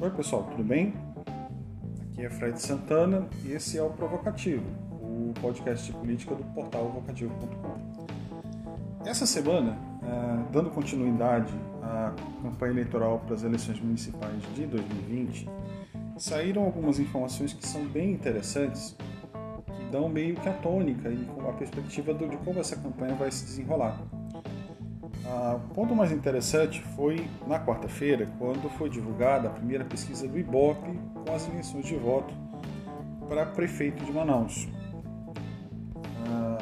Oi pessoal, tudo bem? Aqui é Fred Santana e esse é o Provocativo, o podcast de política do portal vocativo.com. Essa semana, é, dando continuidade à campanha eleitoral para as eleições municipais de 2020, saíram algumas informações que são bem interessantes, que dão meio que a tônica e a perspectiva de como essa campanha vai se desenrolar. Ah, o ponto mais interessante foi na quarta-feira, quando foi divulgada a primeira pesquisa do IBOP com as intenções de voto para prefeito de Manaus. Ah,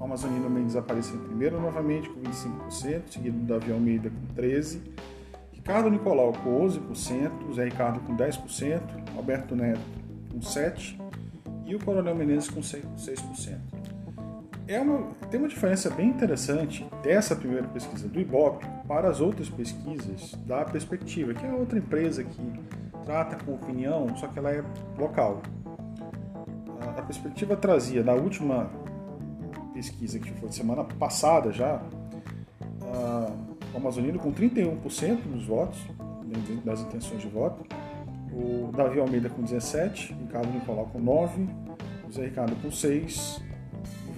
o Amazonino Mendes apareceu em primeiro novamente com 25%, seguido do Davi Almeida com 13%, Ricardo Nicolau com 11%, Zé Ricardo com 10%, Alberto Neto com 7% e o Coronel Menezes com 6% é uma, tem uma diferença bem interessante dessa primeira pesquisa do Ibope para as outras pesquisas da Perspectiva, que é outra empresa que trata com opinião, só que ela é local. A, a Perspectiva trazia, na última pesquisa que foi semana passada já, a, o Amazonino com 31% dos votos, das intenções de voto, o Davi Almeida com 17%, Ricardo Nicolau com 9%, o Zé Ricardo com 6%,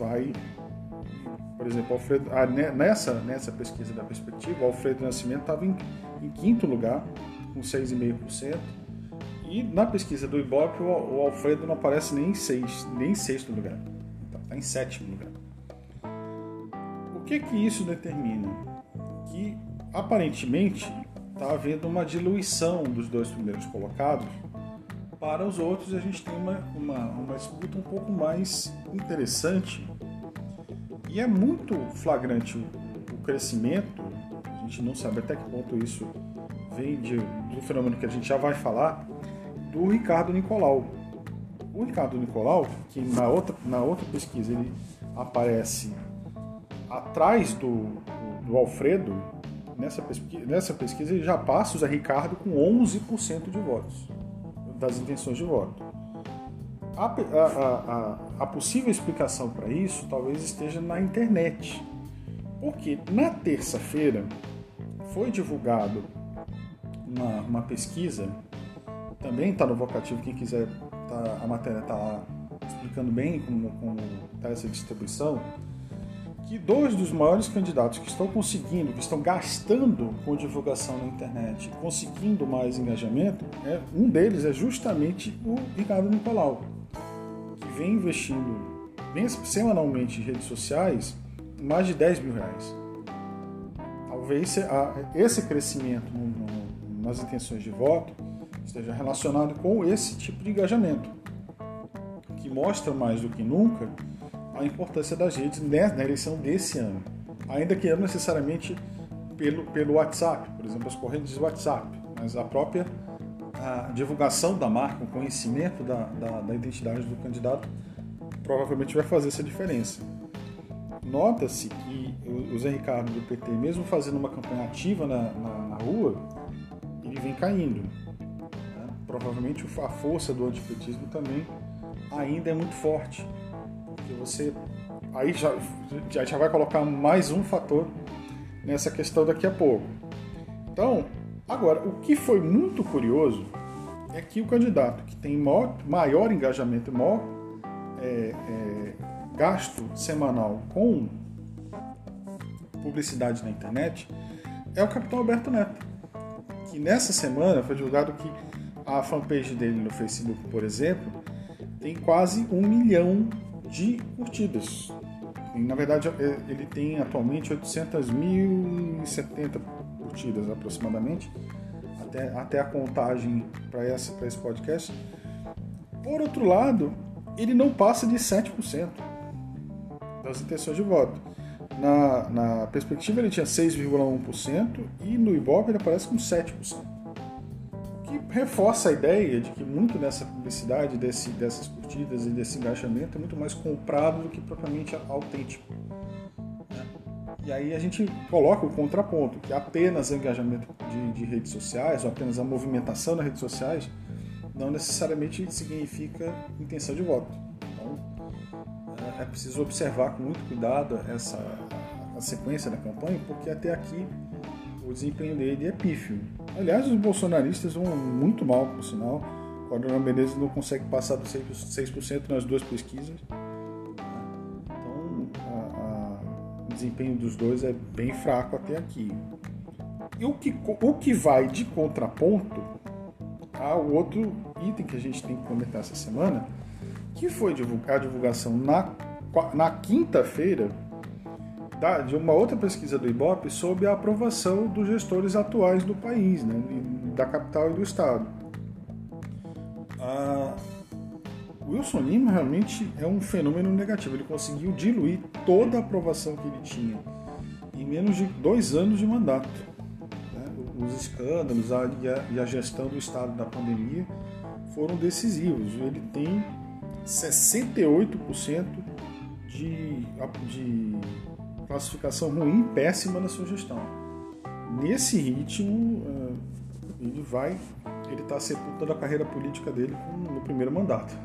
vai, por exemplo, Alfredo, ah, nessa, nessa pesquisa da perspectiva, Alfredo Nascimento estava em, em, quinto lugar, com 6,5%, e na pesquisa do Ibope, o, o, Alfredo não aparece nem em, seis, nem em sexto lugar, está tá em sétimo lugar. O que que isso determina? Que aparentemente está havendo uma diluição dos dois primeiros colocados para os outros, a gente tem uma, uma, uma disputa um pouco mais interessante e é muito flagrante o, crescimento. A gente não sabe até que ponto isso vem de, do fenômeno que a gente já vai falar, do Ricardo Nicolau. O Ricardo Nicolau, que na outra, na outra pesquisa ele aparece atrás do, do, do Alfredo, nessa pesquisa, nessa pesquisa ele já passa o Zé Ricardo com 11% de votos das intenções de voto. A, a, a, a possível explicação para isso talvez esteja na internet, porque na terça-feira foi divulgado uma, uma pesquisa, também está no vocativo, quem quiser, tá, a matéria está lá explicando bem como, está essa distribuição, que dois dos maiores candidatos que estão conseguindo, que estão gastando com divulgação na internet, conseguindo mais engajamento, é, um deles é justamente o Ricardo Nicolau, vem investindo semanalmente em redes sociais mais de 10 mil reais. Talvez esse crescimento nas intenções de voto esteja relacionado com esse tipo de engajamento, que mostra mais do que nunca a importância das redes na eleição desse ano, ainda que não necessariamente pelo, pelo WhatsApp, por exemplo, as correntes de WhatsApp, mas a própria a divulgação da marca, o conhecimento da, da, da identidade do candidato provavelmente vai fazer essa diferença. Nota-se que o Zé Ricardo do PT, mesmo fazendo uma campanha ativa na, na, na rua, ele vem caindo. Né? Provavelmente a força do antipetismo também ainda é muito forte que você aí já, já vai colocar mais um fator nessa questão daqui a pouco. Então, agora, o que foi muito curioso é que o candidato que tem maior, maior engajamento, maior é, é, gasto semanal com publicidade na internet é o capitão Alberto Neto. Que nessa semana foi divulgado que a fanpage dele no Facebook, por exemplo, tem quase um milhão de curtidas. E, na verdade, é, ele tem atualmente 800.070 curtidas aproximadamente, até, até a contagem para esse podcast. Por outro lado, ele não passa de 7% das intenções de voto. Na, na perspectiva, ele tinha 6,1% e no Ibope ele aparece com 7% que reforça a ideia de que muito dessa publicidade, desse, dessas curtidas e desse engajamento é muito mais comprado do que propriamente autêntico. E aí a gente coloca o contraponto, que apenas engajamento de, de redes sociais, ou apenas a movimentação nas redes sociais, não necessariamente significa intenção de voto. Então, é, é preciso observar com muito cuidado essa a sequência da campanha, porque até aqui o desempenho dele é pífio. Aliás, os bolsonaristas vão muito mal, por sinal. O Adriano Menezes não consegue passar dos 6% nas duas pesquisas. Desempenho dos dois é bem fraco até aqui. E o que, o que vai de contraponto ao outro item que a gente tem que comentar essa semana, que foi a divulgação na, na quinta-feira de uma outra pesquisa do IBOP sobre a aprovação dos gestores atuais do país, né, da capital e do estado. A Wilson Lima realmente é um fenômeno negativo. Ele conseguiu diluir toda a aprovação que ele tinha em menos de dois anos de mandato. Né? Os escândalos e a, gestão do estado da pandemia foram decisivos. Ele tem 68% de, de classificação ruim, péssima na sua gestão. Nesse ritmo, eh, ele vai, ele está sepultando a carreira política dele no primeiro mandato.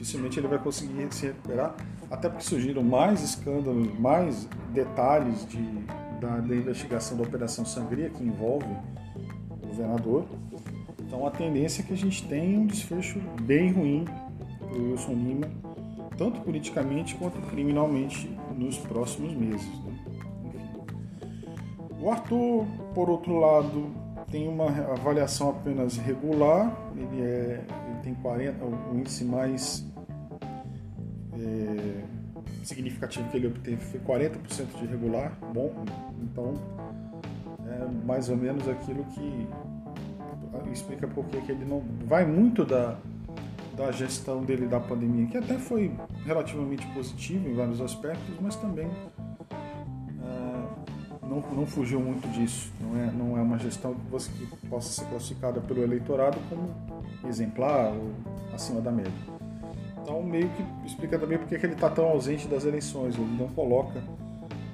Dificilmente ele vai conseguir se recuperar, até porque surgiram mais escândalos, mais detalhes de, da, da investigação da Operação Sangria que envolve o governador. Então a tendência é que a gente tenha um desfecho bem ruim para o Wilson Lima, tanto politicamente quanto criminalmente nos próximos meses. Né? O Arthur, por outro lado, tem uma avaliação apenas regular, ele, é, ele tem 40, o índice mais é, significativo que ele obteve foi 40% de regular, bom, então é mais ou menos aquilo que explica por que ele não vai muito da, da gestão dele da pandemia, que até foi relativamente positiva em vários aspectos, mas também uh, não, não fugiu muito disso. Não é, não é uma gestão que, você, que possa ser classificada pelo eleitorado como exemplar ou acima da média. Então, meio que explica também porque que ele está tão ausente das eleições. Ele não coloca.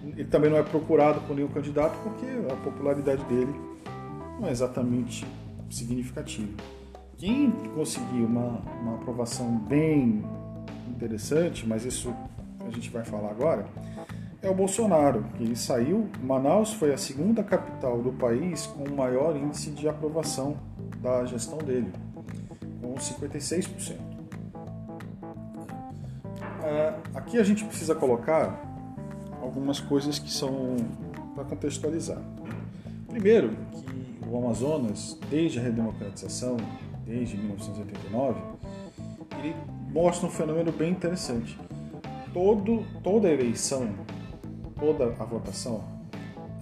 Ele também não é procurado por nenhum candidato porque a popularidade dele não é exatamente significativa. Quem conseguiu uma, uma aprovação bem interessante, mas isso a gente vai falar agora, é o Bolsonaro, que ele saiu. Manaus foi a segunda capital do país com o maior índice de aprovação da gestão dele, com 56%. Aqui a gente precisa colocar algumas coisas que são para contextualizar. Primeiro, que o Amazonas, desde a redemocratização, desde 1989, ele mostra um fenômeno bem interessante. Todo, toda eleição, toda a votação,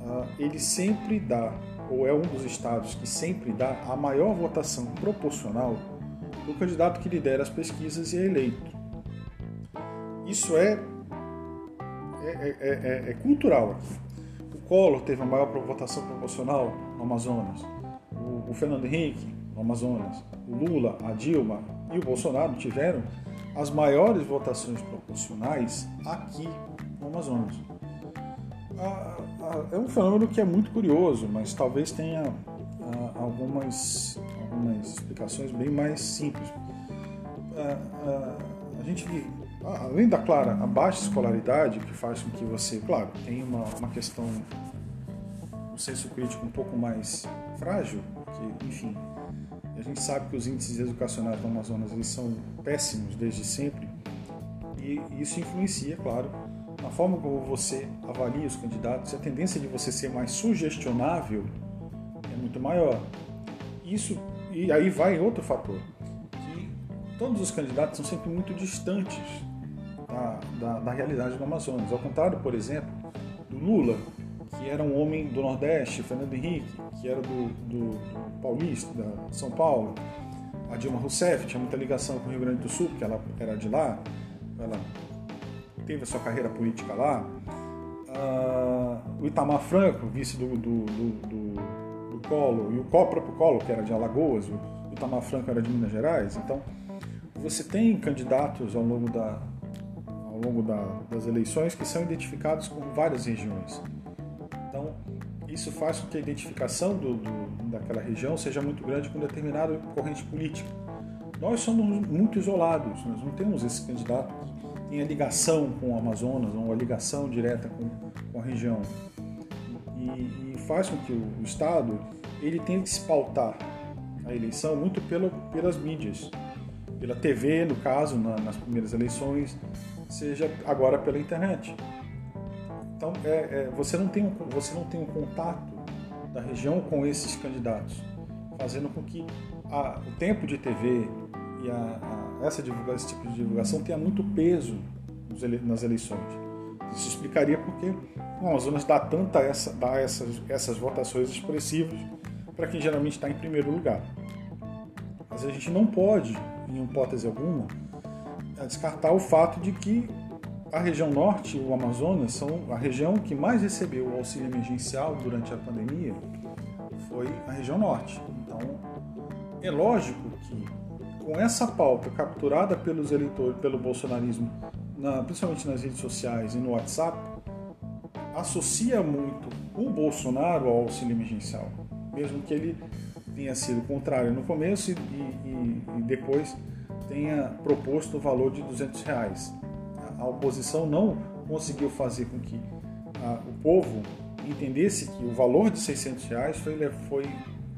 uh, ele sempre dá, ou é um dos estados que sempre dá, a maior votação proporcional do candidato que lidera as pesquisas e é eleito. Isso é, é, é, é, é cultural. O Collor teve a maior votação proporcional no Amazonas. O, o Fernando Henrique no Amazonas. O Lula, a Dilma e o Bolsonaro tiveram as maiores votações proporcionais aqui no Amazonas. É um fenômeno que é muito curioso, mas talvez tenha algumas, algumas explicações bem mais simples. A gente, além da clara, a baixa escolaridade, que faz com que você, claro, tenha uma, uma questão, um senso crítico um pouco mais frágil, que, enfim, a gente sabe que os índices educacionais do Amazonas eles são péssimos desde sempre e isso influencia, claro, na forma como você avalia os candidatos. A tendência de você ser mais sugestionável é muito maior. Isso e aí vai outro fator que todos os candidatos são sempre muito distantes da, da, da realidade do Amazonas. Ao contrário, por exemplo, do Lula, que era um homem do Nordeste, Fernando Henrique, que era do, do, do Paulista, da São Paulo, a Dilma Rousseff tinha muita ligação com o Rio Grande do Sul, porque ela era de lá, ela teve a sua carreira política lá. Uh, o Itamar Franco, vice do, do, do, do Colo, e o próprio Colo, que era de Alagoas, o Itamar Franco era de Minas Gerais. Então, você tem candidatos ao longo, da, ao longo da, das eleições que são identificados com várias regiões. Então, isso faz com que a identificação do, do, daquela região seja muito grande com determinada corrente política. Nós somos muito isolados, nós não temos esse candidato que tenha ligação com o Amazonas, ou uma ligação direta com, com a região. e, e faz com que o, o Estado ele tenha que se pautar a eleição muito pelo, pelas mídias, pela TV, no caso, na, nas primeiras eleições, seja agora pela internet. Então, é, é, você, não tem um, você não tem um contato da região com esses candidatos, fazendo com que a, o tempo de TV e a, a, essa esse tipo de divulgação tenha muito peso nas eleições. Isso explicaria porque o Amazonas dá tanta essa, dá essas, essas votações expressivas para quem geralmente está em primeiro lugar. Mas a gente não pode, em hipótese alguma, descartar o fato de que a região norte o Amazonas são a região que mais recebeu o auxílio emergencial durante a pandemia foi a região norte. Então, é lógico que com essa pauta capturada pelos eleitores, pelo bolsonarismo, na, principalmente nas redes sociais e no WhatsApp, associa muito o Bolsonaro ao auxílio emergencial, mesmo que ele tenha sido contrário no começo e, e, e depois tenha proposto o valor de 200 reais. A oposição não conseguiu fazer com que o povo entendesse que o valor de 600 reais foi, foi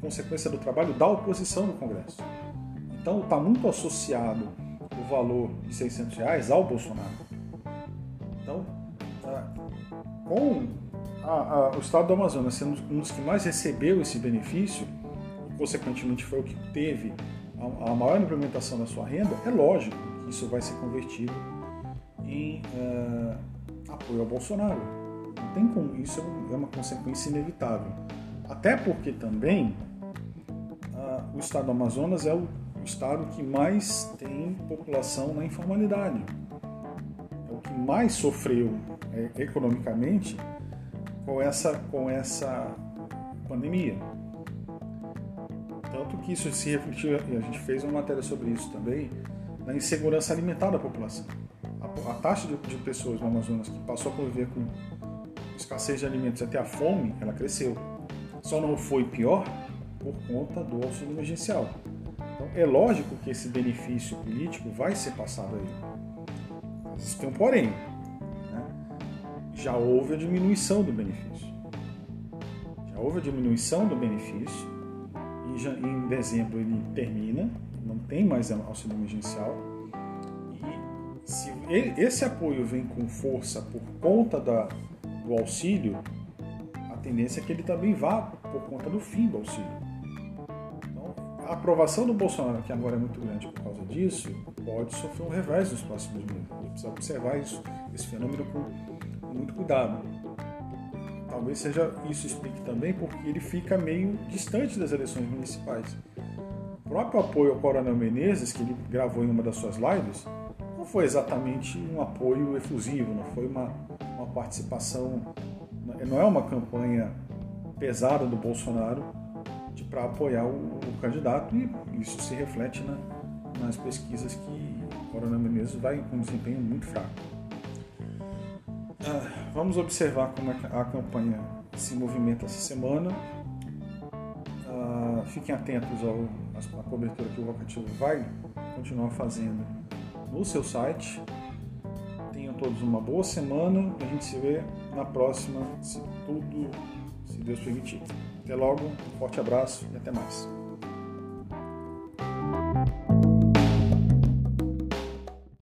consequência do trabalho da oposição no Congresso. Então está muito associado o valor de 600 reais ao Bolsonaro. Então, tá, com a, a, o estado do Amazonas sendo um dos que mais recebeu esse benefício, e consequentemente foi o que teve a, maior implementação da sua renda, é lógico que isso vai ser convertido em uh, apoio ao Bolsonaro. Não tem como, isso é, é uma consequência inevitável. Até porque também uh, o estado do Amazonas é o estado que mais tem população na informalidade. É o que mais sofreu é, economicamente com essa, com essa pandemia. Tanto que isso se refletiu, e a gente fez uma matéria sobre isso também, na insegurança alimentar da população. A, a taxa de, de, pessoas no Amazonas que passou a conviver com escassez de alimentos até a fome, ela cresceu. Só não foi pior por conta do auxílio emergencial. Então, é lógico que esse benefício político vai ser passado aí. Mas tem um porém. Né? Já houve a diminuição do benefício. Já houve a diminuição do benefício em dezembro ele termina, não tem mais auxílio emergencial. E se esse apoio vem com força por conta da, do auxílio, a tendência é que ele também vá por conta do fim do auxílio a aprovação do Bolsonaro, que agora é muito grande por causa disso, pode sofrer um revés nos próximos meses. A gente precisa observar isso, esse fenômeno com muito cuidado. Talvez seja isso explique também porque ele fica meio distante das eleições municipais. O próprio apoio ao Coronel Menezes, que ele gravou em uma das suas lives, não foi exatamente um apoio efusivo, não foi uma, uma participação, não é uma campanha pesada do Bolsonaro para apoiar o, o, candidato e isso se reflete na, nas pesquisas que o Coronel Menezes vai com um desempenho muito fraco. Ah, vamos observar como é a campanha se movimenta essa semana. Ah, fiquem atentos ao, à cobertura que o Vocativo vai continuar fazendo no seu site. Tenham todos uma boa semana. A gente se vê na próxima, se tudo, se Deus permitir. Até logo, um forte abraço e até mais.